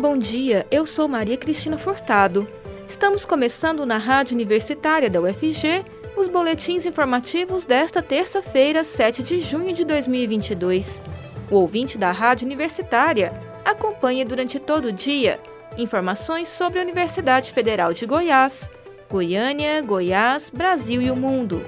bom dia. Eu sou Maria Cristina Furtado. Estamos começando na Rádio Universitária da UFG os boletins informativos desta terça-feira, 7 de junho de 2022. O ouvinte da Rádio Universitária acompanha durante todo o dia informações sobre a Universidade Federal de Goiás, Goiânia, Goiás, Brasil e o mundo.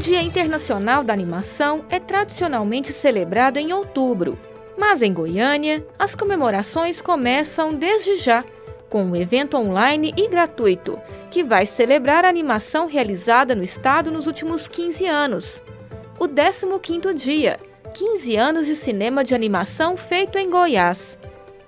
Dia Internacional da Animação é tradicionalmente celebrado em outubro, mas em Goiânia, as comemorações começam desde já, com um evento online e gratuito, que vai celebrar a animação realizada no estado nos últimos 15 anos. O 15º dia, 15 anos de cinema de animação feito em Goiás.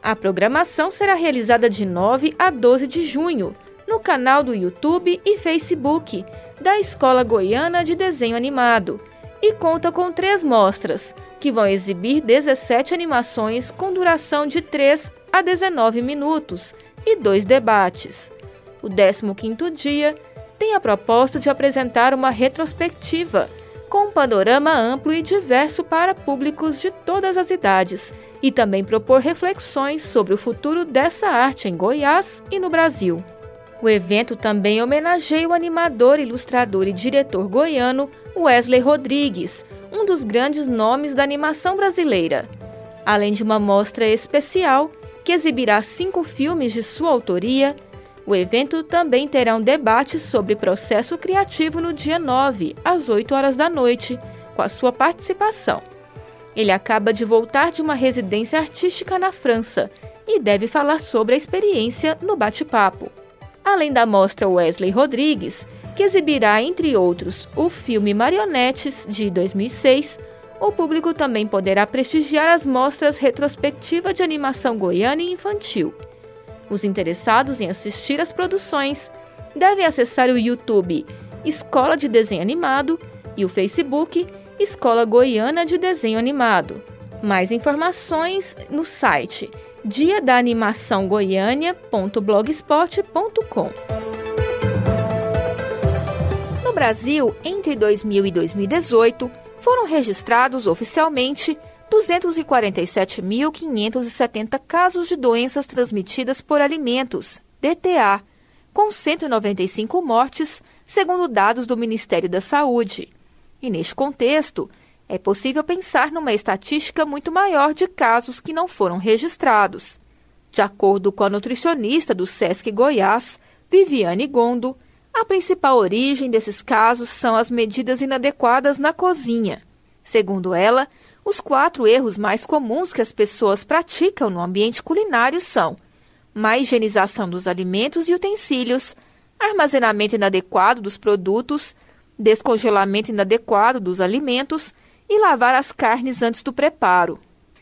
A programação será realizada de 9 a 12 de junho, no canal do YouTube e Facebook da Escola Goiana de Desenho Animado, e conta com três mostras, que vão exibir 17 animações com duração de 3 a 19 minutos e dois debates. O 15º dia tem a proposta de apresentar uma retrospectiva com um panorama amplo e diverso para públicos de todas as idades e também propor reflexões sobre o futuro dessa arte em Goiás e no Brasil. O evento também homenageia o animador, ilustrador e diretor goiano Wesley Rodrigues, um dos grandes nomes da animação brasileira. Além de uma mostra especial que exibirá cinco filmes de sua autoria, o evento também terá um debate sobre processo criativo no dia 9, às 8 horas da noite, com a sua participação. Ele acaba de voltar de uma residência artística na França e deve falar sobre a experiência no bate-papo. Além da mostra Wesley Rodrigues, que exibirá, entre outros, o filme Marionetes, de 2006, o público também poderá prestigiar as mostras retrospectiva de animação goiana e infantil. Os interessados em assistir às produções devem acessar o YouTube Escola de Desenho Animado e o Facebook Escola Goiana de Desenho Animado. Mais informações no site dia da animação goiânia.blogspot.com. No Brasil, entre 2000 e 2018, foram registrados oficialmente 247.570 casos de doenças transmitidas por alimentos, DTA, com 195 mortes, segundo dados do Ministério da Saúde. E neste contexto, é possível pensar numa estatística muito maior de casos que não foram registrados. De acordo com a nutricionista do SESC Goiás, Viviane Gondo, a principal origem desses casos são as medidas inadequadas na cozinha. Segundo ela, os quatro erros mais comuns que as pessoas praticam no ambiente culinário são má higienização dos alimentos e utensílios, armazenamento inadequado dos produtos, descongelamento inadequado dos alimentos e lavar as carnes antes do preparo.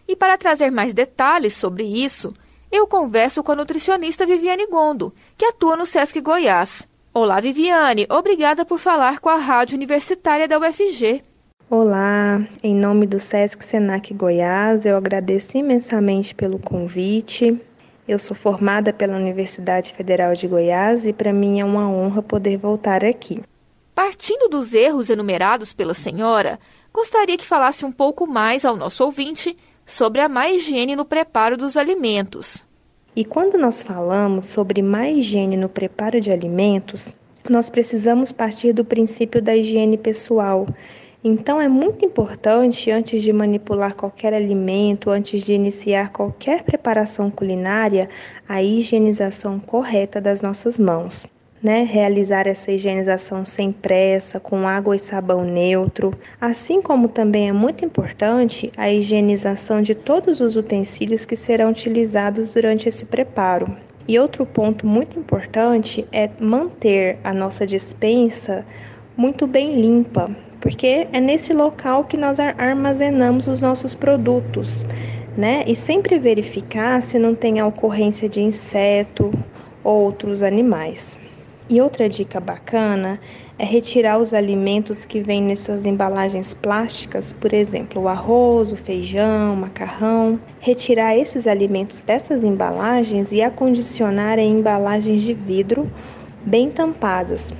E para trazer mais detalhes sobre isso, eu converso com a nutricionista Viviane Gondo, que atua no SESC Goiás. Olá, Viviane. Obrigada por falar com a Rádio Universitária da UFG. Olá, em nome do SESC Senac Goiás, eu agradeço imensamente pelo convite. Eu sou formada pela Universidade Federal de Goiás e para mim é uma honra poder voltar aqui. Partindo dos erros enumerados pela senhora, gostaria que falasse um pouco mais ao nosso ouvinte sobre a má higiene no preparo dos alimentos. E quando nós falamos sobre má higiene no preparo de alimentos, nós precisamos partir do princípio da higiene pessoal. Então é muito importante, antes de manipular qualquer alimento, antes de iniciar qualquer preparação culinária, a higienização correta das nossas mãos né, realizar essa higienização sem pressa, com água e sabão neutro, assim como também é muito importante a higienização de todos os utensílios que serão utilizados durante esse preparo. E outro ponto muito importante é manter a nossa dispensa muito bem limpa, porque é nesse local que nós armazenamos os nossos produtos, né? E sempre verificar se não tem a ocorrência de inseto ou outros animais. E outra dica bacana é retirar os alimentos que vêm nessas embalagens plásticas, por exemplo, o arroz, o feijão, o macarrão. Retirar esses alimentos dessas embalagens e acondicionar em embalagens de vidro bem tampadas,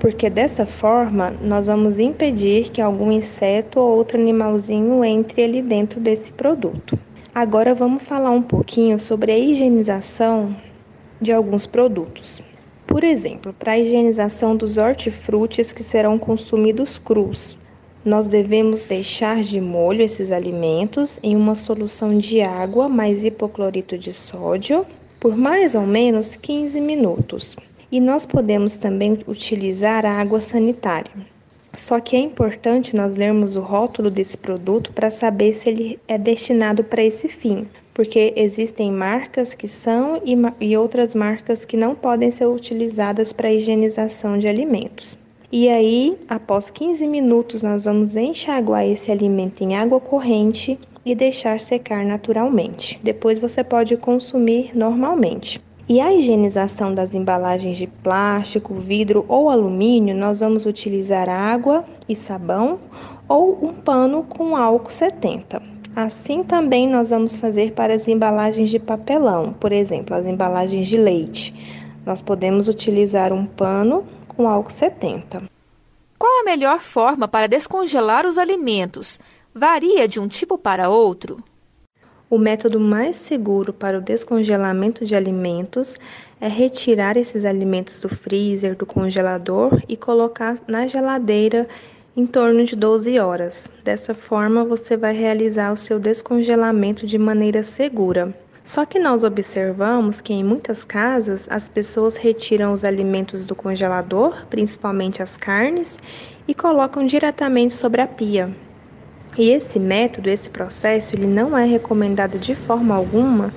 porque dessa forma nós vamos impedir que algum inseto ou outro animalzinho entre ali dentro desse produto. Agora vamos falar um pouquinho sobre a higienização de alguns produtos. Por exemplo, para a higienização dos hortifrutis que serão consumidos crus, nós devemos deixar de molho esses alimentos em uma solução de água mais hipoclorito de sódio por mais ou menos 15 minutos. E nós podemos também utilizar a água sanitária. Só que é importante nós lermos o rótulo desse produto para saber se ele é destinado para esse fim, porque existem marcas que são e, e outras marcas que não podem ser utilizadas para higienização de alimentos. E aí, após 15 minutos, nós vamos enxaguar esse alimento em água corrente e deixar secar naturalmente. Depois você pode consumir normalmente. E a higienização das embalagens de plástico, vidro ou alumínio, nós vamos utilizar água e sabão ou um pano com álcool 70. Assim também nós vamos fazer para as embalagens de papelão, por exemplo, as embalagens de leite. Nós podemos utilizar um pano com álcool 70. Qual a melhor forma para descongelar os alimentos? Varia de um tipo para outro? O método mais seguro para o descongelamento de alimentos é retirar esses alimentos do freezer, do congelador e colocar na geladeira em torno de 12 horas. Dessa forma, você vai realizar o seu descongelamento de maneira segura. Só que nós observamos que em muitas casas as pessoas retiram os alimentos do congelador, principalmente as carnes, e colocam diretamente sobre a pia. E esse método, esse processo, ele não é recomendado de forma alguma,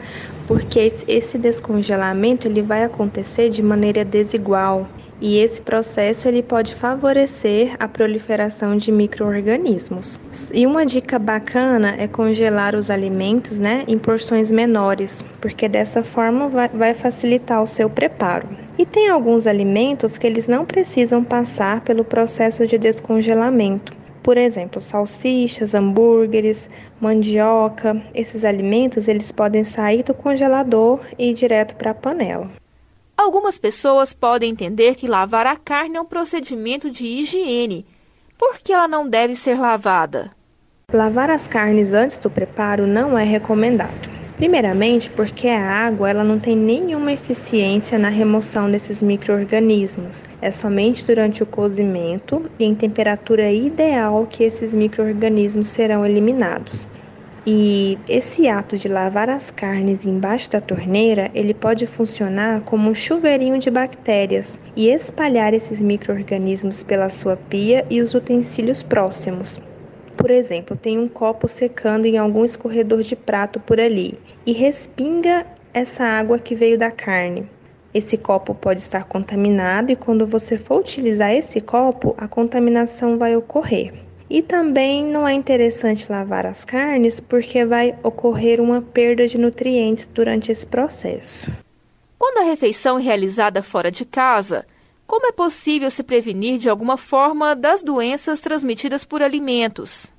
porque esse descongelamento ele vai acontecer de maneira desigual. E esse processo ele pode favorecer a proliferação de microorganismos. E uma dica bacana é congelar os alimentos, né, em porções menores, porque dessa forma vai, vai facilitar o seu preparo. E tem alguns alimentos que eles não precisam passar pelo processo de descongelamento. Por exemplo, salsichas, hambúrgueres, mandioca, esses alimentos eles podem sair do congelador e ir direto para a panela. Algumas pessoas podem entender que lavar a carne é um procedimento de higiene. Por que ela não deve ser lavada? Lavar as carnes antes do preparo não é recomendado. Primeiramente, porque a água ela não tem nenhuma eficiência na remoção desses microorganismos. É somente durante o cozimento e em temperatura ideal que esses microorganismos serão eliminados. E esse ato de lavar as carnes embaixo da torneira, ele pode funcionar como um chuveirinho de bactérias e espalhar esses micro-organismos pela sua pia e os utensílios próximos. Por exemplo, tem um copo secando em algum escorredor de prato por ali e respinga essa água que veio da carne. Esse copo pode estar contaminado e quando você for utilizar esse copo, a contaminação vai ocorrer. E também não é interessante lavar as carnes porque vai ocorrer uma perda de nutrientes durante esse processo. Quando a refeição é realizada fora de casa, como é possível se prevenir de alguma forma das doenças transmitidas por alimentos?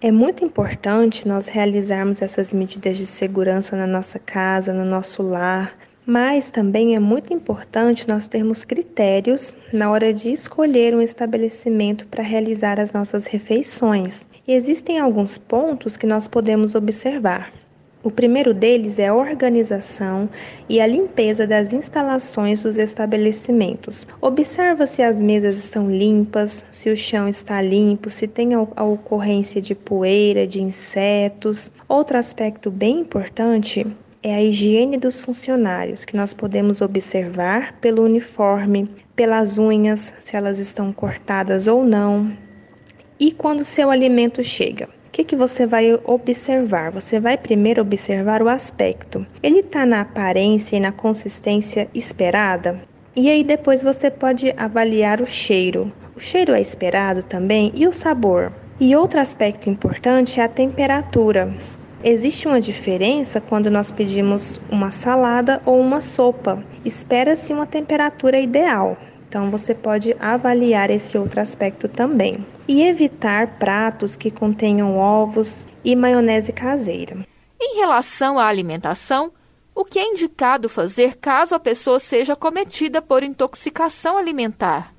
É muito importante nós realizarmos essas medidas de segurança na nossa casa, no nosso lar, mas também é muito importante nós termos critérios na hora de escolher um estabelecimento para realizar as nossas refeições. E existem alguns pontos que nós podemos observar. O primeiro deles é a organização e a limpeza das instalações dos estabelecimentos. Observa se as mesas estão limpas, se o chão está limpo, se tem a ocorrência de poeira, de insetos. Outro aspecto bem importante é a higiene dos funcionários, que nós podemos observar pelo uniforme, pelas unhas, se elas estão cortadas ou não. E quando seu alimento chega, o que, que você vai observar? Você vai primeiro observar o aspecto. Ele está na aparência e na consistência esperada? E aí depois você pode avaliar o cheiro. O cheiro é esperado também e o sabor. E outro aspecto importante é a temperatura. Existe uma diferença quando nós pedimos uma salada ou uma sopa. Espera-se uma temperatura ideal. Então você pode avaliar esse outro aspecto também. E evitar pratos que contenham ovos e maionese caseira. Em relação à alimentação, o que é indicado fazer caso a pessoa seja cometida por intoxicação alimentar?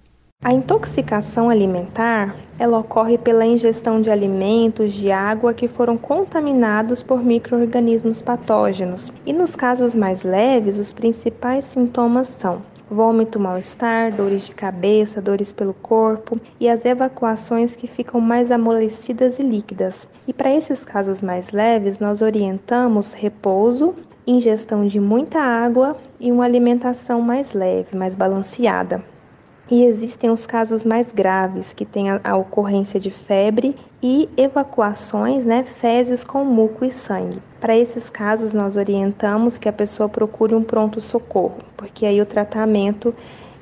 A intoxicação alimentar, ela ocorre pela ingestão de alimentos, de água que foram contaminados por microorganismos patógenos. E nos casos mais leves, os principais sintomas são vômito, mal-estar, dores de cabeça, dores pelo corpo e as evacuações que ficam mais amolecidas e líquidas. E para esses casos mais leves, nós orientamos repouso, ingestão de muita água e uma alimentação mais leve, mais balanceada. E existem os casos mais graves, que têm a, a ocorrência de febre e evacuações, né, fezes com muco e sangue. Para esses casos, nós orientamos que a pessoa procure um pronto-socorro, porque aí o tratamento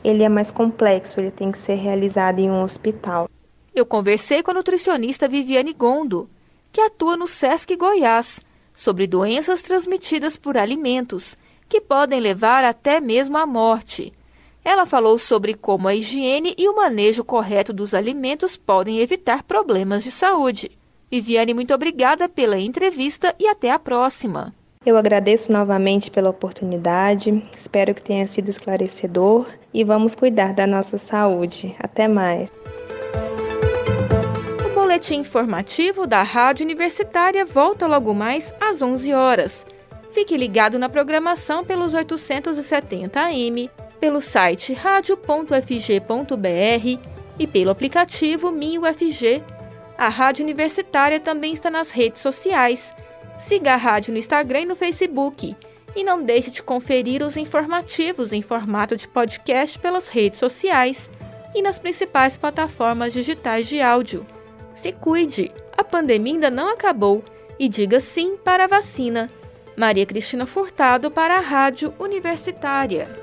ele é mais complexo, ele tem que ser realizado em um hospital. Eu conversei com a nutricionista Viviane Gondo, que atua no SESC Goiás, sobre doenças transmitidas por alimentos, que podem levar até mesmo à morte. Ela falou sobre como a higiene e o manejo correto dos alimentos podem evitar problemas de saúde. Viviane, muito obrigada pela entrevista e até a próxima. Eu agradeço novamente pela oportunidade, espero que tenha sido esclarecedor e vamos cuidar da nossa saúde. Até mais. O boletim informativo da Rádio Universitária volta logo mais às 11 horas. Fique ligado na programação pelos 870 AM pelo site radio.fg.br e pelo aplicativo MinUFG. A Rádio Universitária também está nas redes sociais. Siga a rádio no Instagram e no Facebook. E não deixe de conferir os informativos em formato de podcast pelas redes sociais e nas principais plataformas digitais de áudio. Se cuide, a pandemia ainda não acabou e diga sim para a vacina. Maria Cristina Furtado para a Rádio Universitária.